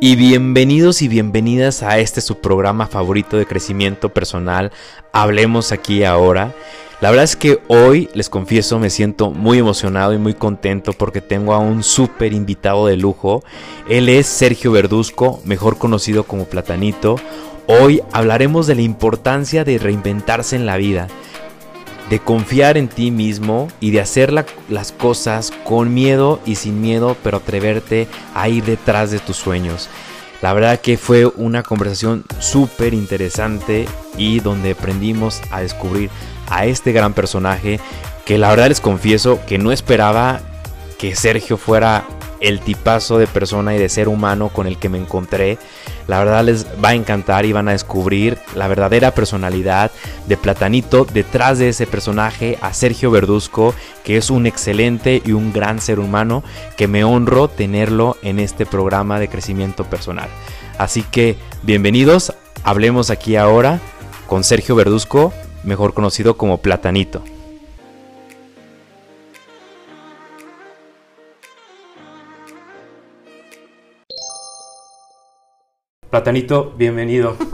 Y bienvenidos y bienvenidas a este su programa favorito de crecimiento personal, Hablemos aquí ahora. La verdad es que hoy, les confieso, me siento muy emocionado y muy contento porque tengo a un súper invitado de lujo. Él es Sergio Verduzco, mejor conocido como Platanito. Hoy hablaremos de la importancia de reinventarse en la vida, de confiar en ti mismo y de hacer las cosas con miedo y sin miedo, pero atreverte a ir detrás de tus sueños. La verdad que fue una conversación súper interesante y donde aprendimos a descubrir a este gran personaje que la verdad les confieso que no esperaba que Sergio fuera el tipazo de persona y de ser humano con el que me encontré. La verdad les va a encantar y van a descubrir la verdadera personalidad de Platanito detrás de ese personaje, a Sergio Verduzco, que es un excelente y un gran ser humano que me honro tenerlo en este programa de crecimiento personal. Así que bienvenidos, hablemos aquí ahora con Sergio Verduzco, mejor conocido como Platanito. Platanito, bienvenido.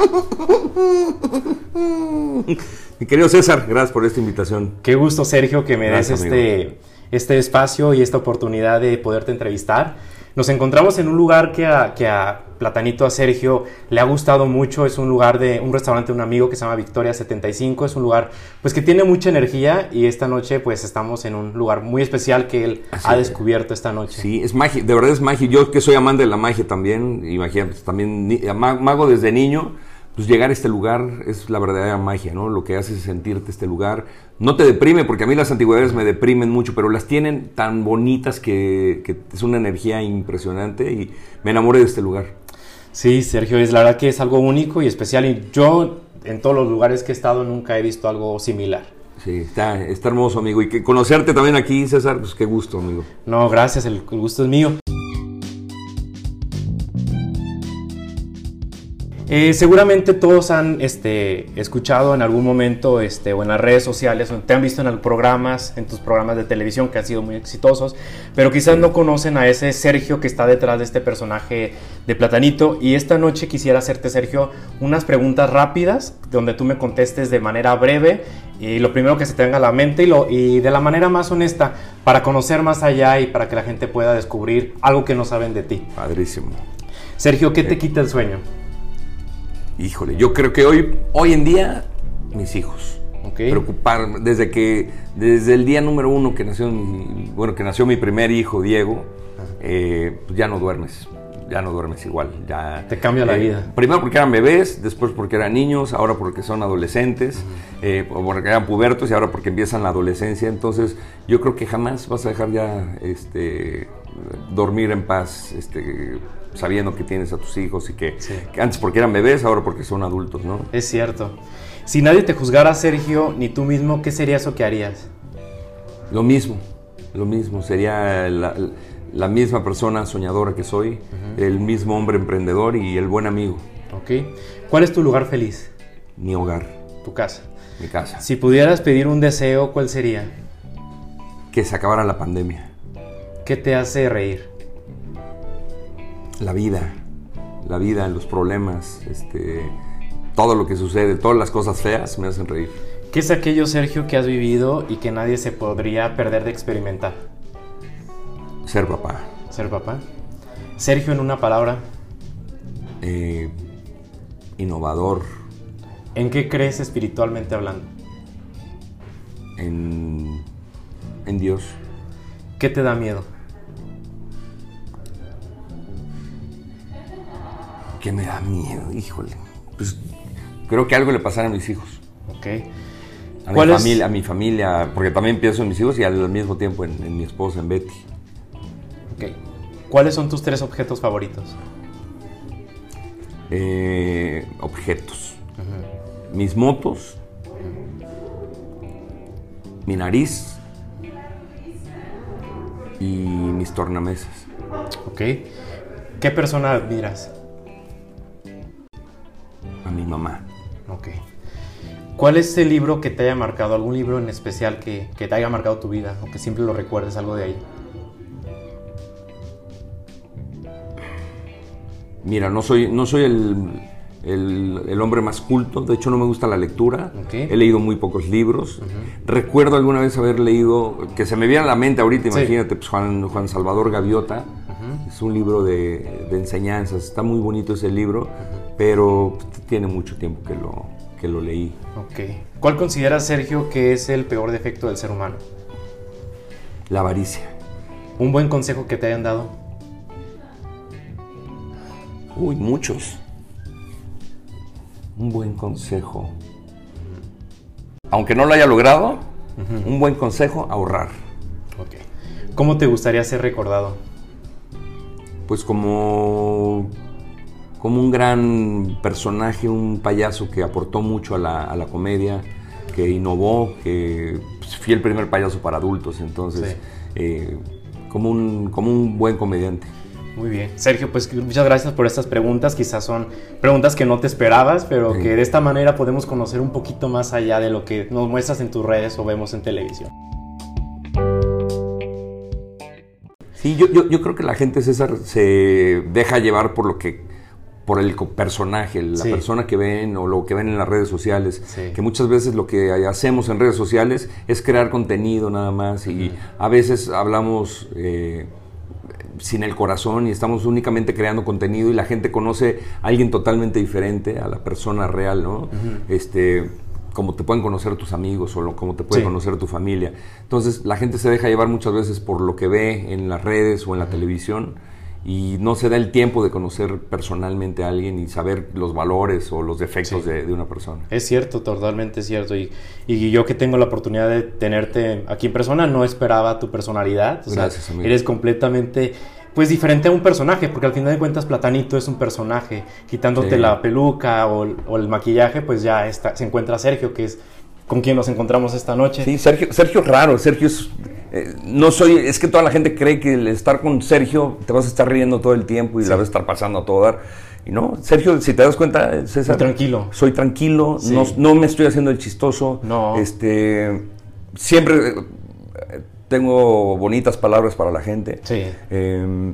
Mi querido César, gracias por esta invitación. Qué gusto, Sergio, que me des este, este espacio y esta oportunidad de poderte entrevistar. Nos encontramos en un lugar que a, que a Platanito, a Sergio, le ha gustado mucho. Es un lugar de un restaurante de un amigo que se llama Victoria 75. Es un lugar pues que tiene mucha energía y esta noche pues estamos en un lugar muy especial que él ha descubierto esta noche. Sí, es magia, de verdad es magia. Yo que soy amante de la magia también, imagínate, también mago desde niño pues llegar a este lugar es la verdadera magia, ¿no? Lo que hace es sentirte este lugar. No te deprime, porque a mí las antigüedades me deprimen mucho, pero las tienen tan bonitas que, es una energía impresionante y me enamoré de este lugar. Sí, Sergio, es la verdad que es algo único y especial y yo en todos los lugares que he estado nunca he visto algo similar. Sí, está, está hermoso, amigo. Y que conocerte también aquí, César, pues qué gusto, amigo. No, gracias, el gusto es mío. Eh, seguramente todos han este, escuchado en algún momento este, o en las redes sociales o te han visto en los programas, en tus programas de televisión que han sido muy exitosos, pero quizás no conocen a ese Sergio que está detrás de este personaje de Platanito. Y esta noche quisiera hacerte, Sergio, unas preguntas rápidas donde tú me contestes de manera breve y lo primero que se tenga a la mente y, lo, y de la manera más honesta para conocer más allá y para que la gente pueda descubrir algo que no saben de ti. Padrísimo. Sergio, ¿qué te quita el sueño? Híjole, yo creo que hoy, hoy en día, mis hijos. Okay. Preocupar, desde que, desde el día número uno que nació mi, bueno, que nació mi primer hijo, Diego, eh, pues ya no duermes, ya no duermes igual. Ya, Te cambia la eh, vida. Primero porque eran bebés, después porque eran niños, ahora porque son adolescentes, eh, o porque eran pubertos y ahora porque empiezan la adolescencia. Entonces, yo creo que jamás vas a dejar ya este, dormir en paz, este, sabiendo que tienes a tus hijos y que, antes porque eran bebés, ahora porque son adultos, ¿no? Es cierto. Si nadie te juzgara, Sergio, ni tú mismo, ¿qué sería eso que harías? Lo mismo, lo mismo. Sería la, misma persona soñadora que soy, el mismo hombre emprendedor y el buen amigo. Ok. ¿Cuál es tu lugar feliz? Mi hogar. Tu casa. Mi casa. Si pudieras pedir un deseo, ¿cuál sería? Que se acabara la pandemia. ¿Qué te hace reír? La vida, la vida, los problemas, este, todo lo que sucede, todas las cosas feas me hacen reír. ¿Qué es aquello, Sergio, que has vivido y que nadie se podría perder de experimentar? Ser papá. Ser papá. Sergio, en una palabra. Eh, innovador. ¿En qué crees espiritualmente hablando? En, en Dios. ¿Qué te da miedo? ¿Qué me da miedo? Híjole. Pues creo que algo le pasará a mis hijos. Ok. A mi, familia, a mi familia, porque también pienso en mis hijos y al mismo tiempo en, mi esposa, en Betty. Ok. ¿Cuáles son tus tres objetos favoritos? Eh, objetos. Mis motos, mi nariz y mis tornamesas. Ok. ¿Qué persona admiras? Mi mamá. Ok. ¿Cuál es el libro que te haya marcado? ¿Algún libro en especial que, que te haya marcado tu vida o que siempre lo recuerdes, algo de ahí? Mira, no soy, no soy el, el, el hombre más culto, de hecho no me gusta la lectura, he leído muy pocos libros. Recuerdo alguna vez haber leído, que se me viene a la mente ahorita, Sí. imagínate, pues Juan, Juan Salvador Gaviota, es un libro de, de enseñanzas, está muy bonito ese libro, pero tiene mucho tiempo que lo, que lo leí. Ok. ¿Cuál consideras, Sergio, que es el peor defecto del ser humano? La avaricia. Un buen consejo que te hayan dado. Uy, muchos. Un buen consejo. Aunque no lo haya logrado, un buen consejo, ahorrar. Ok. ¿Cómo te gustaría ser recordado? Pues como, como un gran personaje, un payaso que aportó mucho a la, a la comedia, que innovó, que pues, fui el primer payaso para adultos, entonces Sí. eh, como, un, como un buen comediante. Muy bien. Sergio, pues muchas gracias por estas preguntas. Quizás son preguntas que no te esperabas, pero Sí. que de esta manera podemos conocer un poquito más allá de lo que nos muestras en tus redes o vemos en televisión. Sí, yo, yo, yo creo que la gente, César, se deja llevar por lo que por el personaje, la Sí. persona que ven o lo que ven en las redes sociales, Sí. que muchas veces lo que hacemos en redes sociales es crear contenido nada más y a veces hablamos eh, sin el corazón y estamos únicamente creando contenido y la gente conoce a alguien totalmente diferente a la persona real, ¿no? Este como te pueden conocer tus amigos o lo- como te puede Sí. conocer tu familia. Entonces la gente se deja llevar muchas veces por lo que ve en las redes o en la televisión y no se da el tiempo de conocer personalmente a alguien y saber los valores o los defectos Sí. de, de una persona. Es cierto, totalmente cierto. Y, y yo que tengo la oportunidad de tenerte aquí en persona, no esperaba tu personalidad. O sea, Gracias, amigo. eres completamente, pues, diferente a un personaje, porque al final de cuentas Platanito es un personaje. Quitándote Sí. la peluca o, el- o el maquillaje, pues ya está, se encuentra Sergio, que es con quien nos encontramos esta noche. Sí, Sergio, Sergio raro, Sergio es... eh, no soy, es que toda la gente cree que el estar con Sergio te vas a estar riendo todo el tiempo y la vas a estar pasando a todo dar. Y no, Sergio, si te das cuenta, César... Muy tranquilo. Soy tranquilo, Sí. no, no me estoy haciendo el chistoso. No. Este, siempre eh, tengo bonitas palabras para la gente. Sí. Eh,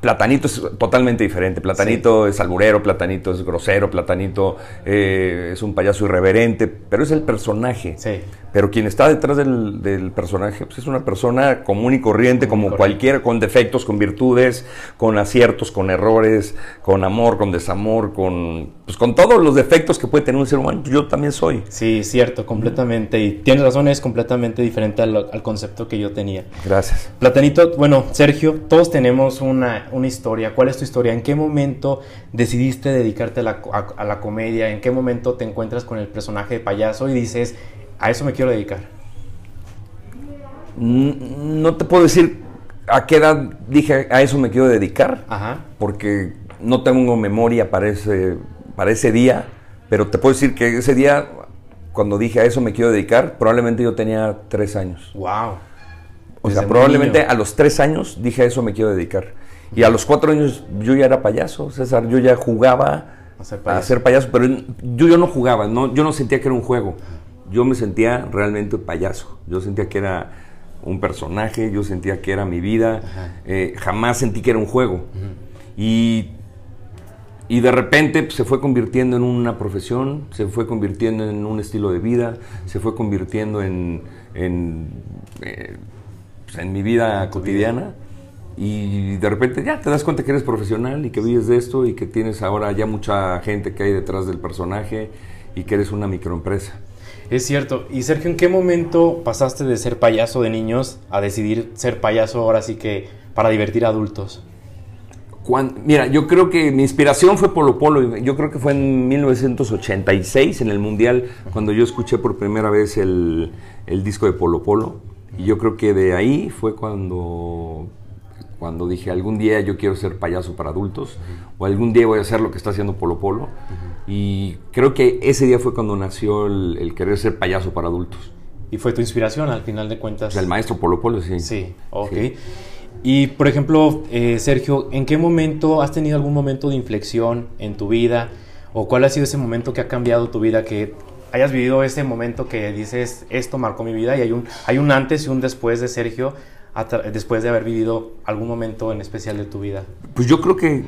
Platanito es totalmente diferente. Platanito es alburero, Platanito es grosero, Platanito eh, es un payaso irreverente, pero es el personaje. Sí. Pero quien está detrás del, del personaje pues es una persona común y corriente, Común y como corriente. cualquiera, con defectos, con virtudes, con aciertos, con errores, con amor, con desamor, con, pues, con todos los defectos que puede tener un ser humano. Yo también soy. Sí, cierto, completamente. Y tienes razón, es completamente diferente al, al concepto que yo tenía. Gracias. Platanito, bueno, Sergio, todos tenemos una, una historia. ¿Cuál es tu historia? ¿En qué momento decidiste dedicarte a la, a- a la comedia? ¿En qué momento te encuentras con el personaje de payaso y dices, a eso me quiero dedicar? Mm, No te puedo decir a qué edad dije a eso me quiero dedicar. Ajá. porque no tengo memoria para ese, para ese día, pero te puedo decir que ese día, cuando dije a eso me quiero dedicar, probablemente yo tenía tres años. Wow. O Desde sea, probablemente niño. a los tres años dije a eso me quiero dedicar. Y a los cuatro años yo ya era payaso, César, yo ya jugaba A ser a payaso. ser payaso, pero yo, yo no jugaba, no, yo no sentía que era un juego, yo me sentía realmente payaso, yo sentía que era un personaje, yo sentía que era mi vida, eh, jamás sentí que era un juego. Y y de repente pues, se fue convirtiendo en una profesión, se fue convirtiendo en un estilo de vida, se fue convirtiendo en, en, eh, pues, en mi vida En cotidiana. Y de repente ya te das cuenta que eres profesional y que vives de esto y que tienes ahora ya mucha gente que hay detrás del personaje y que eres una microempresa. Es cierto. Y Sergio, ¿en qué momento pasaste de ser payaso de niños a decidir ser payaso ahora sí que para divertir a adultos? Cuan- mira, yo creo que mi inspiración fue Polo Polo. Yo creo que fue en 1986, en el Mundial, cuando yo escuché por primera vez el, el disco de Polo Polo. Y yo creo que de ahí fue cuando, cuando dije, algún día yo quiero ser payaso para adultos, o algún día voy a hacer lo que está haciendo Polo Polo. Y creo que ese día fue cuando nació el, el querer ser payaso para adultos. Y fue tu inspiración al final de cuentas. el maestro Polo Polo, sí. Sí, ok. Sí. Y por ejemplo, eh, Sergio, ¿en qué momento has tenido algún momento de inflexión en tu vida? ¿O cuál ha sido ese momento que ha cambiado tu vida? Que hayas vivido ese momento que dices, esto marcó mi vida y hay un, hay un antes y un después de Sergio, después de haber vivido algún momento en especial de tu vida. Pues yo creo que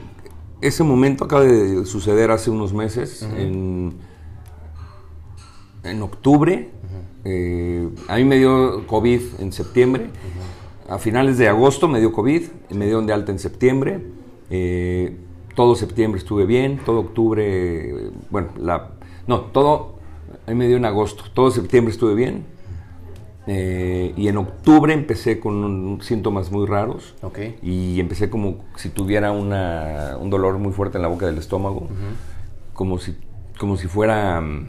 ese momento acaba de suceder hace unos meses, en, en octubre. Eh, a mí me dio COVID en septiembre. A finales de agosto me dio COVID, me dio de alta en septiembre. Eh, todo septiembre estuve bien, todo octubre, bueno, la, no, todo, a mí me dio en agosto, todo septiembre estuve bien. Eh, y en octubre empecé con síntomas muy raros. Okay. Y empecé como si tuviera una, un dolor muy fuerte en la boca del estómago. como, si, como si fuera. mm,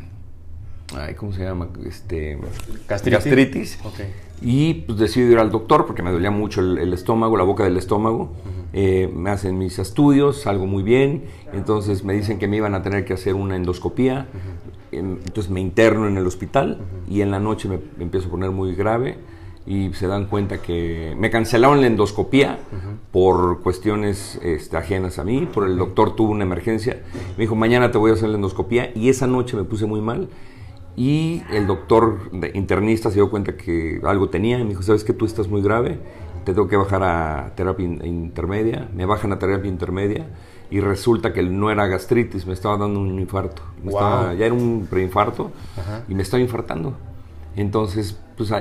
Ay, ¿Cómo se llama? Este, Gastritis. Y pues decidí ir al doctor porque me dolía mucho el, el estómago, la boca del estómago. Eh, me hacen mis estudios, salgo muy bien. Entonces me dicen que me iban a tener que hacer una endoscopía. Em, Entonces me interno en el hospital y en la noche me, me empiezo a poner muy grave. Y se dan cuenta que me cancelaron la endoscopía por cuestiones este, ajenas a mí. Por el doctor tuvo una emergencia. Me dijo, mañana te voy a hacer la endoscopía. Y esa noche me puse muy mal. Y el doctor de- internista se dio cuenta que algo tenía y me dijo, ¿sabes que tú estás muy grave? Te tengo que bajar a terapia in- intermedia. Me bajan a terapia intermedia y resulta que no era gastritis, me estaba dando un infarto. Me Wow. estaba- ya era un preinfarto Ajá. y me estaba infartando. Entonces, pues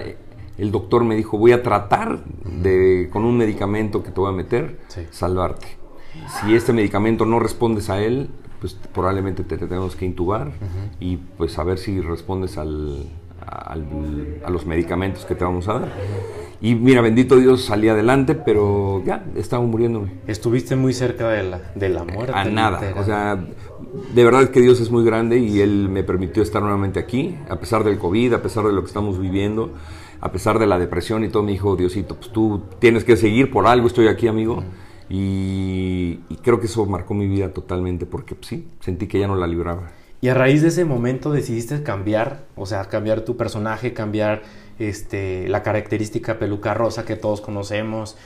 el doctor me dijo, voy a tratar de, con un medicamento que te voy a meter, Sí. salvarte. Si este medicamento no respondes a él, pues probablemente te, te tenemos que intubar y pues a ver si respondes al, al- a los medicamentos que te vamos a dar. Y mira, bendito Dios, salí adelante, pero ya, estaba muriéndome. Estuviste muy cerca de la, de la muerte. A nada. O sea, de verdad que Dios es muy grande y Él me permitió estar nuevamente aquí, a pesar del COVID, a pesar de lo que estamos viviendo, a pesar de la depresión y todo. Me dijo, Diosito, pues tú tienes que seguir, por algo estoy aquí, amigo. Y, y creo que eso marcó mi vida totalmente porque pues, sí, sentí que ya no la libraba. Y a raíz de ese momento decidiste cambiar, o sea, cambiar tu personaje, cambiar este, la característica peluca rosa que todos conocemos,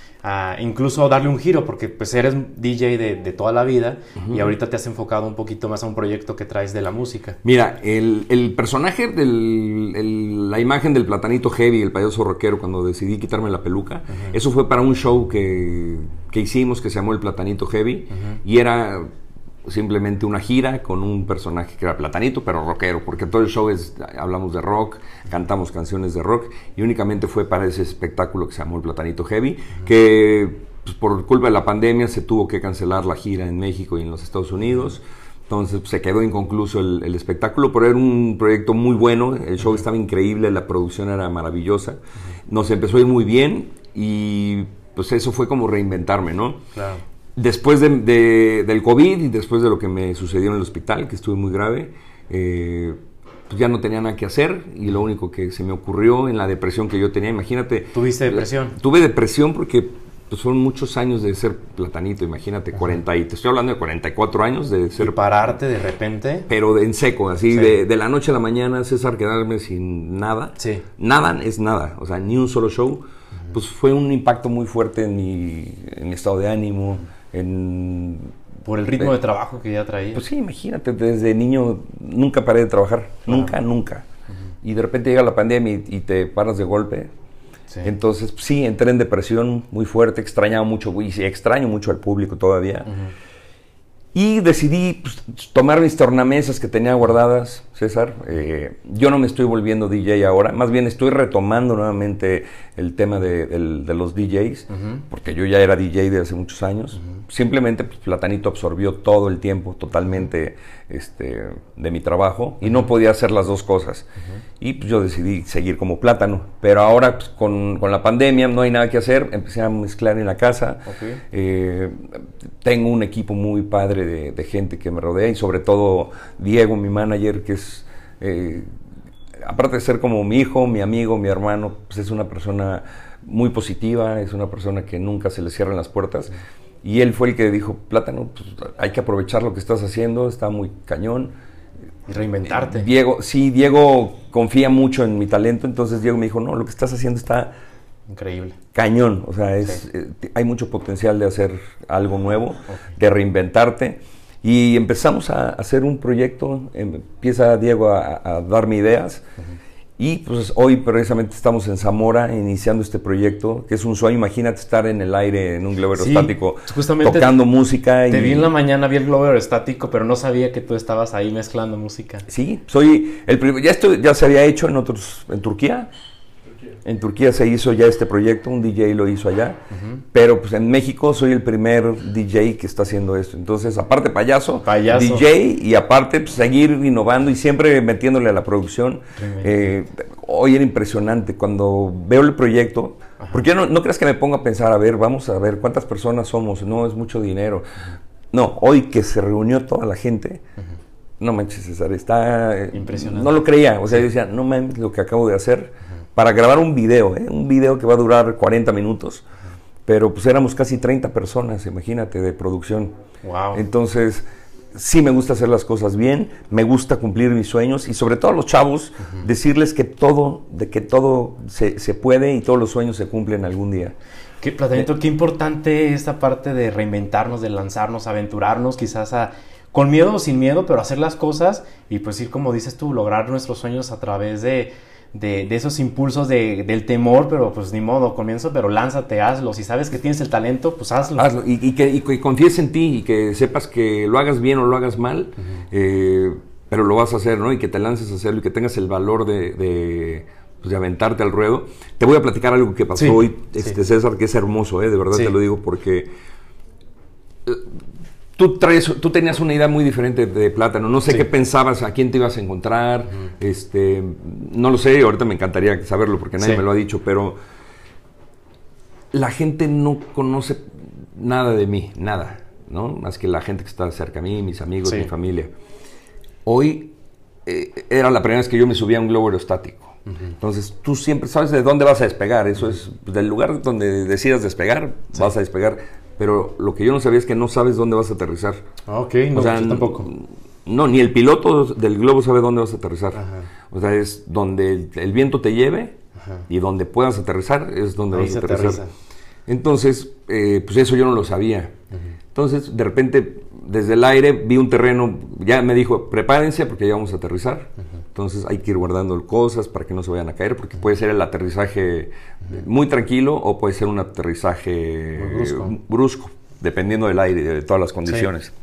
incluso darle un giro, porque pues eres DJ de, de toda la vida y ahorita te has enfocado un poquito más a un proyecto que traes de la música. Mira, el, el personaje, del, el- la imagen del platanito heavy, el payaso rockero, cuando decidí quitarme la peluca, eso fue para un show que, que hicimos que se llamó El Platanito Heavy y era simplemente una gira con un personaje que era platanito, pero rockero, porque todo el show es, hablamos de rock, cantamos canciones de rock y únicamente fue para ese espectáculo que se llamó El Platanito Heavy, que pues, por culpa de la pandemia se tuvo que cancelar la gira en México y en los Estados Unidos. Entonces pues, se quedó inconcluso el, espectáculo, pero era un proyecto muy bueno, el show estaba increíble, la producción era maravillosa, nos empezó a ir muy bien y pues eso fue como reinventarme, ¿no? Claro. Después de- de- del COVID y después de lo que me sucedió en el hospital, que estuve muy grave, eh, pues ya no tenía nada que hacer y lo único que se me ocurrió en la depresión que yo tenía, imagínate. ¿Tuviste depresión? Tuve depresión porque pues, son muchos años de ser platanito, imagínate, 40 y te estoy hablando de 44 años de Y ser pararte de repente. pero de- en seco, así Sí. de, de la noche a la mañana, César quedarme sin nada. Sí. Nada es nada, o sea, ni un solo show. Pues fue un impacto muy fuerte en mi, en mi estado de ánimo, en... Por el ritmo de trabajo que ya traía. Pues sí, imagínate, desde niño nunca paré de trabajar, nunca, nunca. Y de repente llega la pandemia y, y te paras de golpe. Sí. Entonces, pues, sí, entré en depresión muy fuerte, extrañaba mucho, y extraño mucho al público todavía. Y decidí pues, tomar mis tornamesas que tenía guardadas, César. Eh, yo no me estoy volviendo DJ ahora, más bien estoy retomando nuevamente el tema de, los DJs, porque yo ya era DJ de hace muchos años. Simplemente pues, Platanito absorbió todo el tiempo totalmente este, de mi trabajo y no podía hacer las dos cosas. Y pues, yo decidí seguir como plátano. Pero ahora pues, con, con la pandemia no hay nada que hacer, empecé a mezclar en la casa. Eh, tengo un equipo muy padre de, de gente que me rodea y sobre todo Diego, mi manager, que es, eh, aparte de ser como mi hijo, mi amigo, mi hermano, pues es una persona muy positiva, es una persona que nunca se le cierran las puertas. Y él fue el que dijo, Plátano, pues, hay que aprovechar lo que estás haciendo, está muy cañón. Y reinventarte. Diego, sí, Diego confía mucho en mi talento, entonces Diego me dijo, no, lo que estás haciendo está Increíble. cañón, o sea, es, eh, hay mucho potencial de hacer algo nuevo, de reinventarte. Y empezamos a hacer un proyecto, em- empieza Diego a, a darme ideas Y pues hoy precisamente estamos en Zamora iniciando este proyecto, que es un sueño. Imagínate estar en el aire en un globo aerostático, tocando música. Te vi en la mañana, vi el globo aerostático, pero no sabía que tú estabas ahí mezclando música. Sí, soy el. Ya esto ya se había hecho en otros, en Turquía, en Turquía se hizo ya este proyecto, un DJ lo hizo allá, pero pues en México soy el primer DJ que está haciendo esto. Entonces, aparte payaso, DJ y aparte pues, seguir innovando y siempre metiéndole a la producción. Eh, hoy era impresionante cuando veo el proyecto, porque no, no creas que me ponga a pensar, a ver, vamos a ver cuántas personas somos, no es mucho dinero. No, hoy que se reunió toda la gente, no manches César, está... Eh, Impresionante. No lo creía, o sea, yo decía, no mames lo que acabo de hacer para grabar un video, ¿eh? un video que va a durar 40 minutos. Pero pues éramos casi 30 personas, imagínate, de producción. Wow. Entonces, sí me gusta hacer las cosas bien, me gusta cumplir mis sueños y sobre todo a los chavos, decirles que todo, de que todo se, se, puede y todos los sueños se cumplen algún día. Qué planteamiento, qué importante esta parte de reinventarnos, de lanzarnos, aventurarnos, quizás a, con miedo o sin miedo, pero hacer las cosas y pues ir, como dices tú, lograr nuestros sueños a través de de, esos impulsos de, del temor, pero pues ni modo, comienzo, pero lánzate, hazlo. Si sabes que tienes el talento, pues hazlo. Hazlo y, que confíes en ti y que sepas que lo hagas bien o lo hagas mal, eh, pero lo vas a hacer, ¿no? Y que te lances a hacerlo y que tengas el valor de, de, pues, aventarte al ruedo. Te voy a platicar algo que pasó hoy, este, César, que es hermoso, ¿eh? De verdad te lo digo porque Tú, traes, tú tenías una idea muy diferente de plátano. No sé qué pensabas, a quién te ibas a encontrar. este, no lo sé, ahorita me encantaría saberlo porque nadie me lo ha dicho, pero la gente no conoce nada de mí, nada, ¿no? Más que la gente que está cerca a mí, mis amigos, mi familia. Hoy eh, era la primera vez que yo me subía a un globo aerostático. Entonces, tú siempre sabes de dónde vas a despegar. Eso es, pues, del lugar donde decidas despegar, vas a despegar pero lo que yo no sabía es que no sabes dónde vas a aterrizar. Ah, ok, no, o sea, pues tampoco. No, ni el piloto del globo sabe dónde vas a aterrizar. O sea, es donde el, viento te lleve y donde puedas aterrizar es donde vas a aterrizar. Entonces, eh, pues eso yo no lo sabía. Entonces, de repente, desde el aire vi un terreno, ya me dijo, prepárense porque ya vamos a aterrizar. Entonces hay que ir guardando cosas para que no se vayan a caer, porque puede ser el aterrizaje muy tranquilo o puede ser un aterrizaje brusco. dependiendo del aire, de todas las condiciones.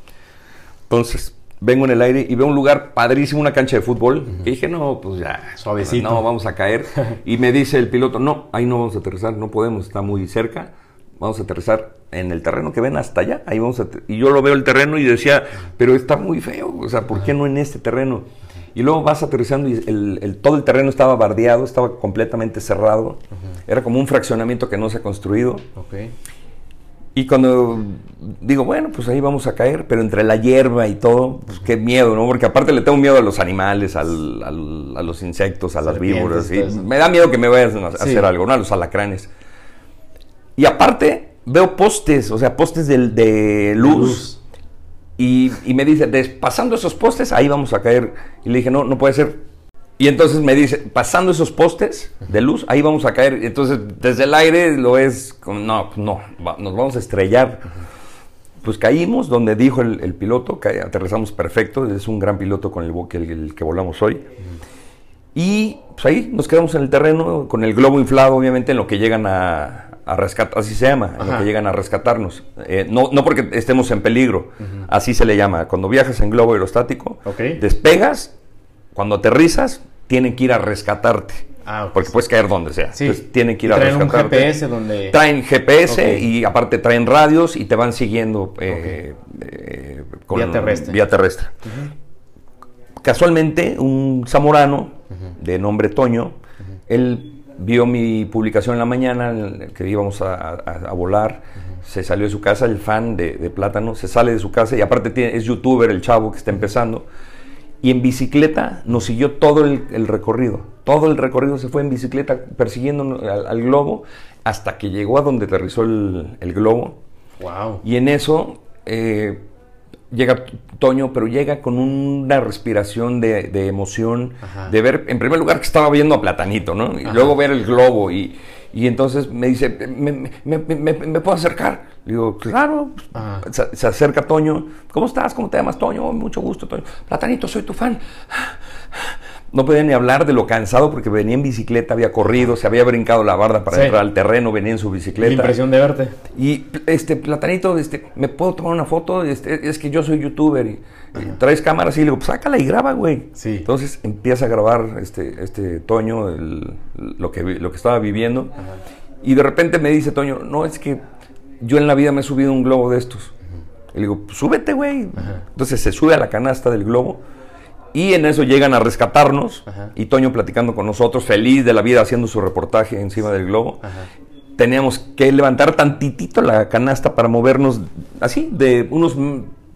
Entonces, vengo en el aire y veo un lugar padrísimo, una cancha de fútbol. Y dije, no, pues ya, suavecito. No, vamos a caer. y me dice el piloto, no, ahí no vamos a aterrizar, no podemos, está muy cerca. Vamos a aterrizar en el terreno que ven hasta allá. Ahí vamos a y yo lo veo el terreno y decía, pero está muy feo. O sea, ¿por qué no en este terreno? Y luego vas aterrizando y el, todo el terreno estaba bardeado, estaba completamente cerrado. Era como un fraccionamiento que no se ha construido. Y cuando digo, bueno, pues ahí vamos a caer, pero entre la hierba y todo, pues qué miedo, ¿no? Porque aparte le tengo miedo a los animales, al, a los insectos, a las víboras. Y me da miedo que me vayan a hacer algo, ¿no? A los alacranes. Y aparte, veo postes, o sea, postes de, de luz y, me dice, pasando esos postes, ahí vamos a caer. Y le dije, no, no puede ser. Y entonces me dice, pasando esos postes de luz, ahí vamos a caer. Entonces, desde el aire lo es, no, no, nos vamos a estrellar. Pues caímos donde dijo el, piloto, que aterrizamos perfecto, es un gran piloto con el, que, el que volamos hoy. Y pues ahí nos quedamos en el terreno, con el globo inflado, obviamente, en lo que llegan a, a rescatar, así se llama, en lo que llegan a rescatarnos. Eh, no, no porque estemos en peligro, así se le llama. Cuando viajas en globo aerostático, despegas, cuando aterrizas, tienen que ir a rescatarte. Ah, porque puedes caer donde sea. tienen que ir a rescatarte. Traen GPS donde... Traen GPS y aparte traen radios y te van siguiendo eh, eh, con vía terrestre. Vía terrestre. Casualmente, un zamorano de nombre Toño, él vio mi publicación en la mañana que íbamos a, volar, se salió de su casa, el fan de, Plátano, se sale de su casa y aparte tiene, es youtuber, el chavo que está empezando, y en bicicleta nos siguió todo el, recorrido, todo el recorrido se fue en bicicleta persiguiendo al, globo hasta que llegó a donde aterrizó el, globo. Wow. Y en eso... Eh, llega Toño, pero llega con una respiración de, emoción, de ver, en primer lugar, que estaba viendo a Platanito, ¿no? Y luego ver el globo y, entonces me dice, ¿me, puedo acercar? Le digo, claro. Se, acerca Toño. ¿Cómo estás? ¿Cómo te llamas, Toño? Mucho gusto, Toño. Platanito, soy tu fan. No podía ni hablar de lo cansado porque venía en bicicleta, había corrido, se había brincado la barda para Sí. entrar al terreno, venía en su bicicleta. La impresión de verte. Y este platanito, este, ¿me puedo tomar una foto? Este, es que yo soy youtuber y, y traes cámaras y le digo, pues sácala y graba, güey. Sí. Entonces empieza a grabar este, este Toño el- lo, que, lo que estaba viviendo. Y de repente me dice Toño, no, es que yo en la vida me he subido un globo de estos. Y le digo, pues súbete, güey. Entonces se sube a la canasta del globo. Y en eso llegan a rescatarnos. Ajá. Y Toño platicando con nosotros, feliz de la vida, haciendo su reportaje encima del globo Ajá. teníamos que levantar tantitito la canasta para movernos así, de unos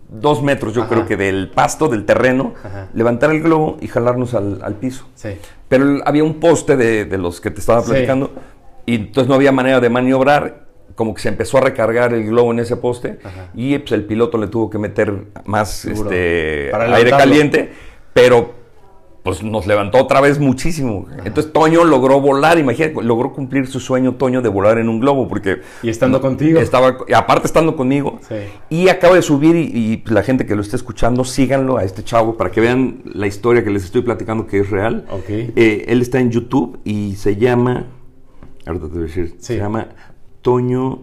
dos metros, yo Ajá. creo que del pasto, del terreno, Ajá. levantar el globo y jalarnos al, al piso. Sí. Pero había un poste de, de los que te estaba Sí. platicando y entonces no había manera de maniobrar. Como que se empezó a recargar el globo en ese poste Ajá. y pues, el piloto le tuvo que meter más Seguro. este, Para aire caliente, pero pues nos levantó otra vez muchísimo. Entonces Toño logró volar, imagínate, logró cumplir su sueño Toño de volar en un globo, porque Y estando contigo. estaba, aparte estando conmigo, Sí. y acaba de subir y, y la gente que lo esté escuchando, síganlo a este chavo para que vean la historia que les estoy platicando que es real. Ok. Eh, él está en YouTube y se llama, ahorita te voy a decir, Sí. se llama Toño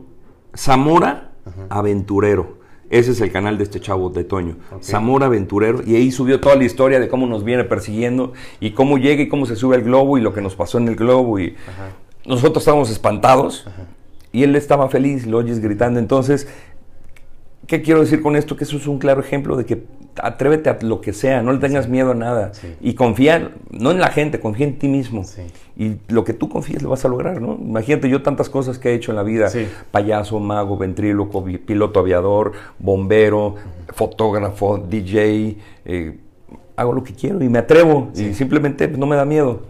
Zamora Aventurero. Ese es el canal de este chavo de Toño, Ok. Zamora Aventurero, y ahí subió toda la historia de cómo nos viene persiguiendo y cómo llega y cómo se sube al globo y lo que nos pasó en el globo y Ajá. nosotros estábamos espantados y él estaba feliz, lo oyes gritando. Entonces, ¿qué quiero decir con esto? Que eso es un claro ejemplo de que atrévete a lo que sea, no le tengas miedo a nada Sí. y confía, no en la gente, confía en ti mismo. Sí. Y lo que tú confíes lo vas a lograr, ¿no? Imagínate yo tantas cosas que he hecho en la vida, payaso, mago, ventríloco, piloto aviador, bombero, fotógrafo, DJ, eh, hago lo que quiero y me atrevo y simplemente pues, no me da miedo.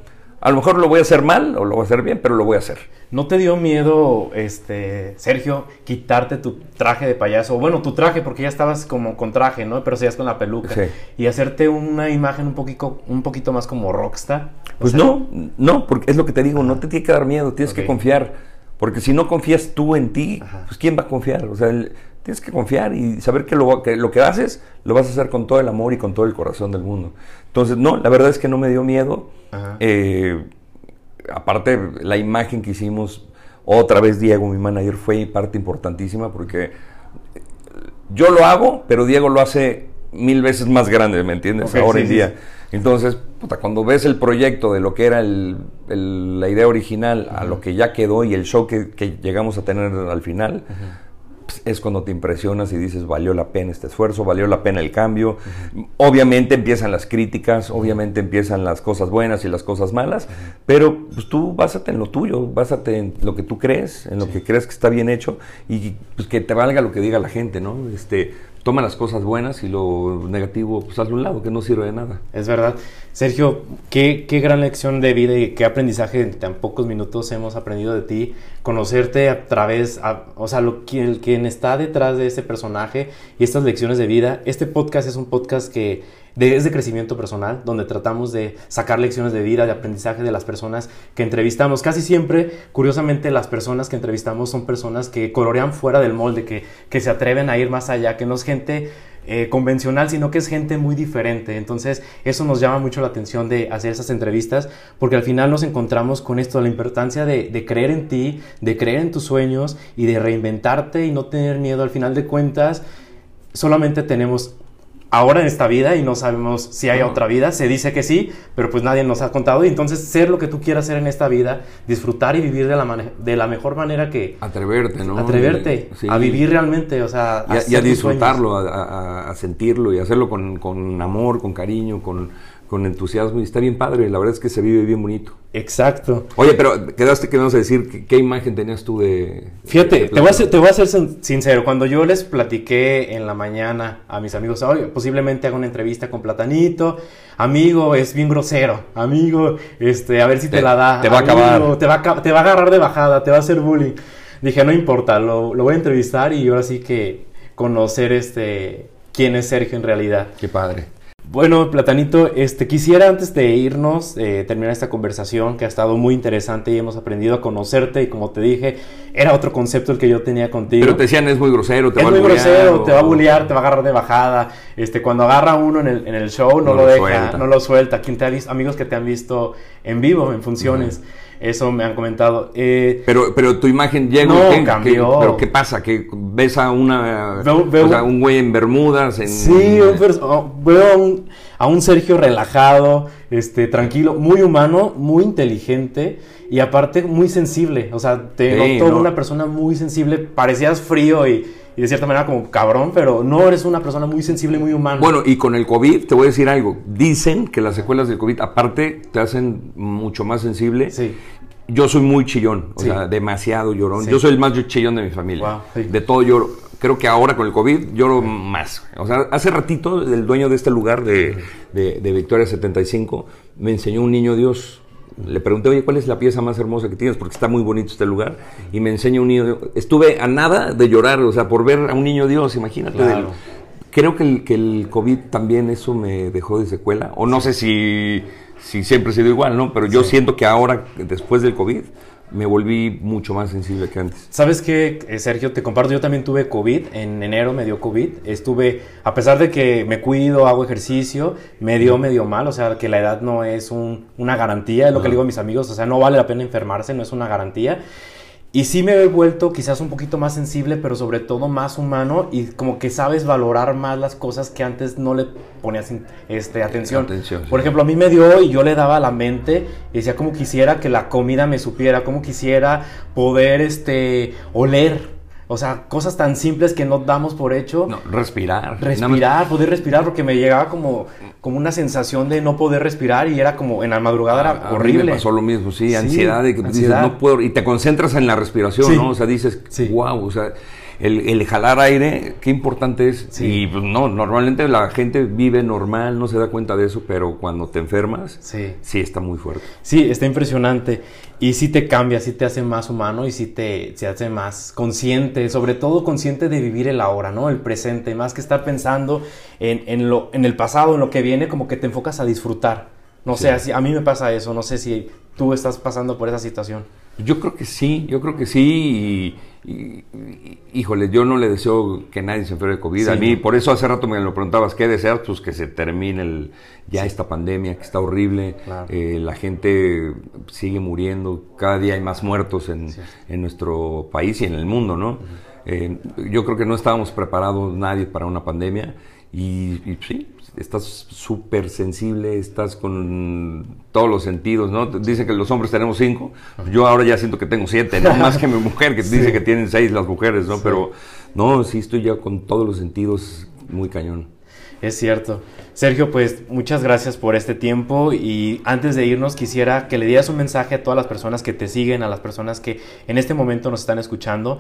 A lo mejor lo voy a hacer mal o lo voy a hacer bien, pero lo voy a hacer. ¿No te dio miedo, este, Sergio, quitarte tu traje de payaso? Bueno, tu traje, porque ya estabas como con traje, ¿no? Pero seguías con la peluca. Sí. Y hacerte una imagen un poquito, un poquito más como rockstar. Pues sea, no, no, porque es lo que te digo, no te tiene que dar miedo, tienes que confiar. Porque si no confías tú en ti, Ajá. pues ¿quién va a confiar? O sea, el- tienes que confiar y saber que lo, que lo que haces lo vas a hacer con todo el amor y con todo el corazón del mundo. Entonces, no, la verdad es que no me dio miedo. Ajá. Eh, aparte, la imagen que hicimos, otra vez Diego, mi manager, fue parte importantísima porque yo lo hago, pero Diego lo hace mil veces más grande, ¿me entiendes? Ahora sí, en día. sí. Entonces, puta, cuando ves el proyecto de lo que era el- el- la idea original a lo que ya quedó y el show que, que llegamos a tener al final, es cuando te impresionas y dices, valió la pena este esfuerzo, valió la pena el cambio. Obviamente empiezan las críticas, obviamente empiezan las cosas buenas y las cosas malas, pero pues tú básate en lo tuyo, básate en lo que tú crees, en lo que crees que está bien hecho y pues que te valga lo que diga la gente, ¿no? Este, toma las cosas buenas y lo negativo, pues hazlo un lado, que no sirve de nada. Es verdad. Sergio, qué, qué gran lección de vida y qué aprendizaje en tan pocos minutos hemos aprendido de ti. Conocerte a través, o sea, lo, el quien está detrás de este personaje y estas lecciones de vida. Este podcast es un podcast que de- crecimiento personal, donde tratamos de sacar lecciones de vida, de aprendizaje de las personas que entrevistamos. Casi siempre, curiosamente, las personas que entrevistamos son personas que colorean fuera del molde, que, que se atreven a ir más allá, que no es gente eh, convencional, sino que es gente muy diferente. Entonces, eso nos llama mucho la atención de hacer esas entrevistas, porque al final nos encontramos con esto, la importancia de, de creer en ti, de creer en tus sueños y de reinventarte y no tener miedo. Al final de cuentas, solamente tenemos ahora en esta vida y no sabemos si hay otra vida. Se dice que sí, pero pues nadie nos ha contado. Y entonces, ser lo que tú quieras ser en esta vida, disfrutar y vivir de la, de la mejor manera que... Atreverte, ¿no? Atreverte Sí. a vivir realmente, o sea, y a, y a disfrutarlo, a, a- a sentirlo y hacerlo con, con amor, con cariño, con, con entusiasmo. Y está bien padre, la verdad es que se vive bien bonito. Exacto. Oye, pero quedaste que vamos a decir ¿qué, qué imagen tenías tú de... Fíjate, de te voy, a ser, te voy a ser sin- sincero. Cuando yo les platiqué en la mañana a mis amigos, "Oye, posiblemente haga una entrevista con Platanito. Amigo, es bien grosero. Amigo, este, a ver si te, Te- la da. te va a acabar. Te va a, te va a agarrar de bajada, te va a hacer bullying. Dije, no importa, lo, lo voy a entrevistar y ahora sí que conocer este quién es Sergio en realidad. Qué padre. Bueno, Platanito, este, quisiera antes de irnos, eh, terminar esta conversación que ha estado muy interesante y hemos aprendido a conocerte y como te dije, era otro concepto el que yo tenía contigo. Pero te decían es muy grosero, te es va muy a bullear, grosero, o- te va a bullear, te va a agarrar de bajada. Este, cuando agarra uno en el, en el show, no, No lo, lo deja, no lo suelta. Quien te ha visto, amigos que te han visto en vivo, en funciones, eso me han comentado. Eh, Pero, pero tu imagen llega. No, ¿qué- qué- cambió. pero ¿qué pasa? ¿Que ves a una. Veo- veo- o sea, un güey en Bermudas? En, Sí, un oh, veo a un, a un Sergio relajado, este, tranquilo, muy humano, muy inteligente y aparte muy sensible. O sea, te Sí, noto no. una persona muy sensible. Parecías frío y, y de cierta manera como cabrón, pero no eres una persona muy sensible, muy humana. Bueno, y con el COVID, te voy a decir algo. Dicen que las secuelas del COVID, aparte, te hacen mucho más sensible. Sí. Yo soy muy chillón, o Sí. sea, demasiado llorón. Sí. Yo soy el más chillón de mi familia. Wow. De todo lloro. Creo que ahora con el COVID lloro más. O sea, hace ratito el dueño de este lugar de, de- de Victoria 75 me enseñó un niño Dios. Le pregunté, oye, ¿cuál es la pieza más hermosa que tienes? Porque está muy bonito este lugar. Y me enseña un niño. Estuve a nada de llorar, o sea, por ver a un niño Dios, imagínate. Claro. Creo que el, que el COVID también eso me dejó de secuela. O no sé si, si siempre ha sido igual, ¿no? Pero yo siento que ahora, después del COVID, me volví mucho más sensible que antes. ¿Sabes qué, eh, Sergio? Te comparto, yo también tuve COVID, en enero me dio COVID, estuve, a pesar de que me cuido, hago ejercicio, me dio medio mal, o sea, que la edad no es un- una garantía, es lo que le digo a mis amigos, o sea, no vale la pena enfermarse, no es una garantía. Y sí me he vuelto quizás un poquito más sensible, pero sobre todo más humano y como que sabes valorar más las cosas que antes no le ponías este, atención. Atención, sí. Por ejemplo, a mí me dio y yo le daba a la mente y decía como quisiera que la comida me supiera, como quisiera poder este, oler. O sea, cosas tan simples que no damos por hecho. No, respirar. Respirar, poder respirar, porque me llegaba como, como una sensación de no poder respirar y era como en la madrugada era A mí horrible. me pasó lo mismo, sí, Sí, ansiedad de que ansiedad. dices, no puedo, y te concentras en la respiración, Sí. ¿no? O sea, dices, Sí. wow, o sea, el, el jalar aire, qué importante es. Sí. Y pues no, normalmente la gente vive normal, no se da cuenta de eso, pero cuando te enfermas, Sí. sí está muy fuerte. Sí, está impresionante. Y sí te cambia, sí te hace más humano y sí te, se hace más consciente, sobre todo consciente de vivir el ahora, ¿no? El presente, más que estar pensando en, en lo, en el pasado, en lo que viene, como que te enfocas a disfrutar. No sé, así, a mí me pasa eso, no sé si tú estás pasando por esa situación. Yo creo que sí, yo creo que sí. Y, y- y- híjole, yo no le deseo que nadie se enferme de COVID. Sí, a mí, por eso hace rato me lo preguntabas, ¿qué deseas? Pues que se termine el, ya esta pandemia que está horrible. Claro. Eh, la gente sigue muriendo, cada día hay más muertos en, en nuestro país y en el mundo, ¿no? Eh, yo creo que no estábamos preparados nadie para una pandemia. Y, y sí, estás súper sensible, estás con todos los sentidos, ¿no? Dicen que los hombres tenemos cinco, yo ahora ya siento que tengo siete, ¿no? Más que mi mujer, que dice que tienen seis las mujeres, ¿no? Pero no, sí estoy ya con todos los sentidos muy cañón. Es cierto. Sergio, pues muchas gracias por este tiempo y antes de irnos quisiera que le dieras un mensaje a todas las personas que te siguen, a las personas que en este momento nos están escuchando,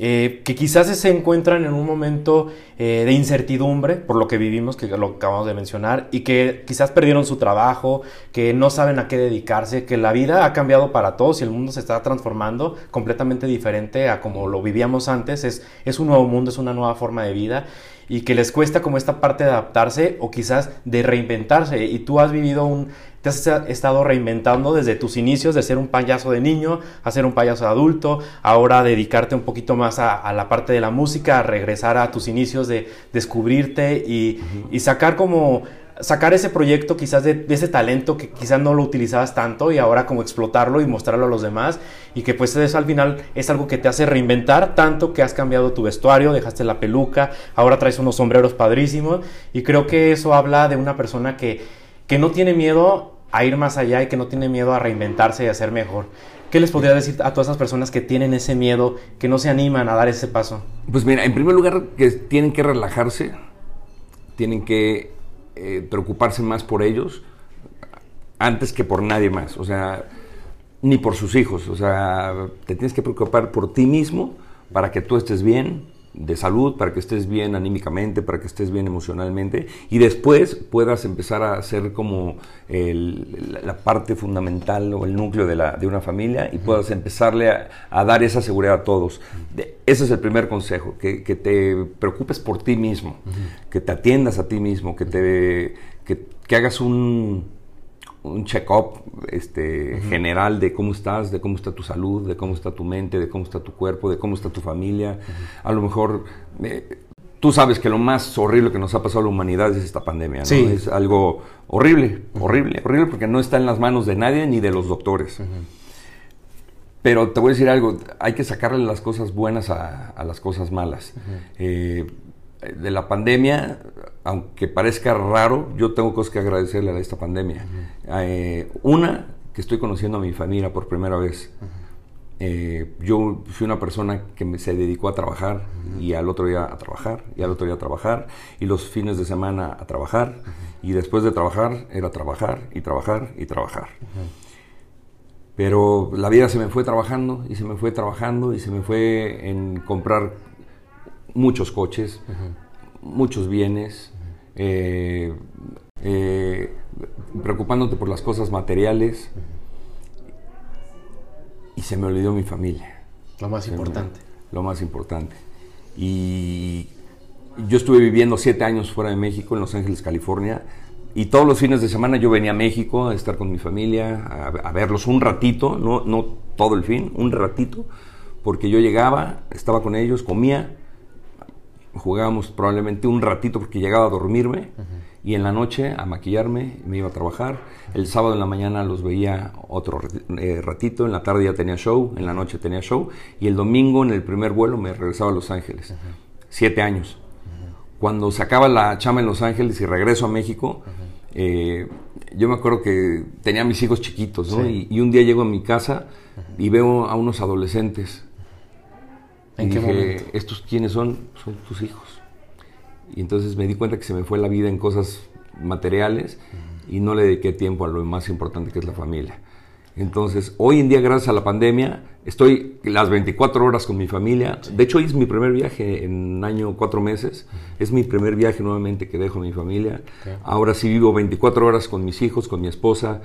eh, que quizás se encuentran en un momento eh, de incertidumbre por lo que vivimos, que lo acabamos de mencionar, y que quizás perdieron su trabajo, que no saben a qué dedicarse, que la vida ha cambiado para todos y el mundo se está transformando completamente diferente a como lo vivíamos antes. Es, es un nuevo mundo, es una nueva forma de vida y que les cuesta como esta parte de adaptarse o quizás de reinventarse. Y tú has vivido un, te has estado reinventando desde tus inicios de ser un payaso de niño a ser un payaso de adulto, ahora dedicarte un poquito más a, a la parte de la música, a regresar a tus inicios de descubrirte y, y sacar como sacar ese proyecto quizás de, ese talento que quizás no lo utilizabas tanto y ahora como explotarlo y mostrarlo a los demás y que pues eso al final es algo que te hace reinventar tanto que has cambiado tu vestuario, dejaste la peluca, ahora traes unos sombreros padrísimos y creo que eso habla de una persona que, que no tiene miedo a ir más allá y que no tiene miedo a reinventarse y a ser mejor. ¿Qué les podría decir a todas esas personas que tienen ese miedo, que no se animan a dar ese paso? Pues mira, en primer lugar que tienen que relajarse, tienen que eh, preocuparse más por ellos antes que por nadie más. O sea, ni por sus hijos. O sea, te tienes que preocupar por ti mismo para que tú estés bien, de salud, para que estés bien anímicamente, para que estés bien emocionalmente y después puedas empezar a ser como la parte fundamental o el núcleo de, la, de una familia y puedas empezarle a, dar esa seguridad a todos. ese es el primer consejo, que, te preocupes por ti mismo, que te atiendas a ti mismo, que, te, que hagas un un check-up este, general de cómo estás, de cómo está tu salud, de cómo está tu mente, de cómo está tu cuerpo, de cómo está tu familia. A lo mejor eh, tú sabes que lo más horrible que nos ha pasado a la humanidad es esta pandemia. ¿no? Es algo horrible, horrible, horrible porque no está en las manos de nadie ni de los doctores. Pero te voy a decir algo, hay que sacarle las cosas buenas a, las cosas malas. Eh, de la pandemia aunque parezca raro, yo tengo cosas que agradecerle a esta pandemia. Eh, una, que estoy conociendo a mi familia por primera vez. Eh, yo fui una persona que se dedicó a trabajar y al otro día a trabajar y al otro día a trabajar y los fines de semana a trabajar y después de trabajar era trabajar y trabajar y trabajar. Pero la vida se me fue trabajando y se me fue trabajando y se me fue en comprar muchos coches, muchos bienes, eh, eh, preocupándote por las cosas materiales y se me olvidó mi familia. Lo más importante. lo más importante. Y yo estuve viviendo siete años fuera de México, en Los Ángeles, California, y todos los fines de semana yo venía a México a estar con mi familia, a, verlos un ratito, no, no todo el fin, un ratito, porque yo llegaba, estaba con ellos, comía, jugábamos probablemente un ratito porque llegaba a dormirme y en la noche a maquillarme, me iba a trabajar. El sábado en la mañana los veía otro eh, ratito, en la tarde ya tenía show, en la noche tenía show y el domingo en el primer vuelo me regresaba a Los Ángeles. Siete años. Cuando sacaba la chama en Los Ángeles y regreso a México, eh, yo me acuerdo que tenía mis hijos chiquitos, ¿no? Y, y, un día llego a mi casa y veo a unos adolescentes ¿En y dije, ¿estos quiénes son? Son tus hijos. Y entonces me di cuenta que se me fue la vida en cosas materiales y no le dediqué tiempo a lo más importante que es la familia. Entonces, hoy en día, gracias a la pandemia, estoy las 24 horas con mi familia. De hecho, hoy es mi primer viaje en un año, cuatro meses. Es mi primer viaje nuevamente que dejo a mi familia. Ahora sí vivo 24 horas con mis hijos, con mi esposa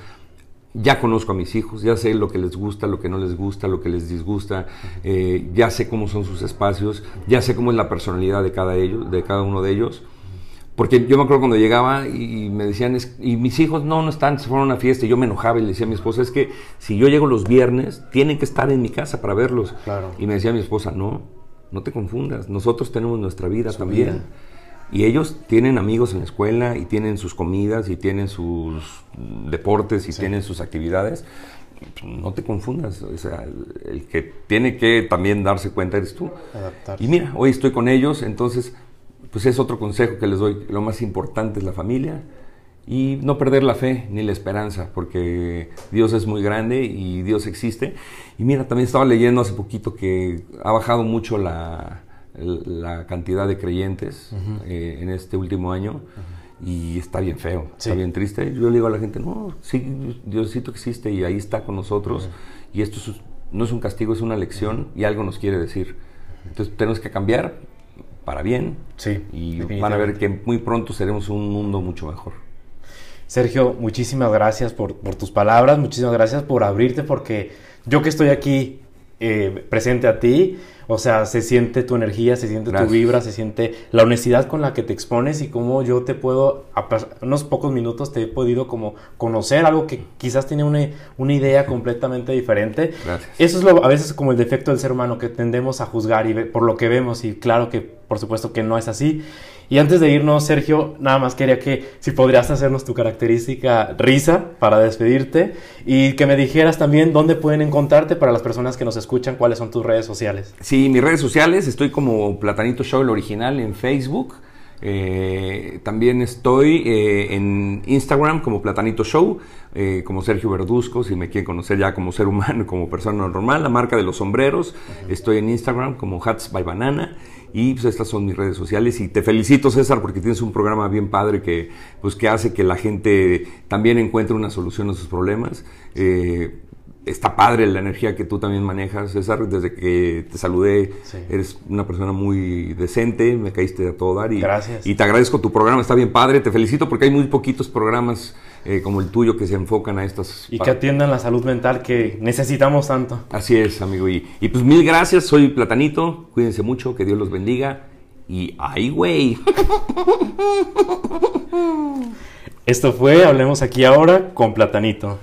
ya conozco a mis hijos, ya sé lo que les gusta, lo que no les gusta, lo que les disgusta, eh, ya sé cómo son sus espacios, ya sé cómo es la personalidad de cada, ellos, de cada uno de ellos. Porque yo me acuerdo cuando llegaba y me decían, y mis hijos no, no están, se fueron a una fiesta, y yo me enojaba y le decía a mi esposa, es que si yo llego los viernes, tienen que estar en mi casa para verlos. Y me decía mi esposa, no, no te confundas, nosotros tenemos nuestra vida también. Y ellos tienen amigos en la escuela y tienen sus comidas y tienen sus deportes y tienen sus actividades. No te confundas, o sea, el que tiene que también darse cuenta eres tú. Y mira, hoy estoy con ellos, entonces, pues es otro consejo que les doy. Lo más importante es la familia y no perder la fe ni la esperanza, porque Dios es muy grande y Dios existe. Y mira, también estaba leyendo hace poquito que ha bajado mucho la, la cantidad de creyentes eh, en este último año y está bien feo, está bien triste. Yo le digo a la gente, no, sí, Diosito existe y ahí está con nosotros y esto no es un castigo, es una lección y algo nos quiere decir. Entonces tenemos que cambiar para bien sí, y van a ver que muy pronto seremos un mundo mucho mejor. Sergio, muchísimas gracias por, por tus palabras, muchísimas gracias por abrirte porque yo que estoy aquí eh, presente a ti, o sea, se siente tu energía, se siente tu vibra, se siente la honestidad con la que te expones y cómo yo te puedo, a unos pocos minutos te he podido como conocer algo que quizás tiene una, una idea completamente diferente. Gracias. Eso es lo, a veces como el defecto del ser humano, que tendemos a juzgar y por lo que vemos y claro que por supuesto que no es así. Y antes de irnos, Sergio, nada más quería que si podrías hacernos tu característica risa para despedirte y que me dijeras también dónde pueden encontrarte para las personas que nos escuchan, cuáles son tus redes sociales. Sí, mis redes sociales, estoy como Platanito Show, el original, en Facebook. Eh, también estoy eh, en Instagram como Platanito Show, eh, como Sergio Verduzco, si me quieren conocer ya como ser humano, como persona normal, la marca de los sombreros. Estoy en Instagram como Hats by Banana. Y pues estas son mis redes sociales y te felicito César porque tienes un programa bien padre que, pues, que hace que la gente también encuentre una solución a sus problemas. está padre la energía que tú también manejas, César. Desde que te saludé, Sí. eres una persona muy decente, me caíste a todo dar. Y, Gracias. Y te agradezco tu programa, está bien padre. Te felicito porque hay muy poquitos programas eh, como el tuyo que se enfocan a estas. Y que atiendan la salud mental que necesitamos tanto. Así es, amigo. Y, y pues mil gracias, soy Platanito. Cuídense mucho, que Dios los bendiga. Y ay, güey. Esto fue Hablemos aquí ahora con Platanito.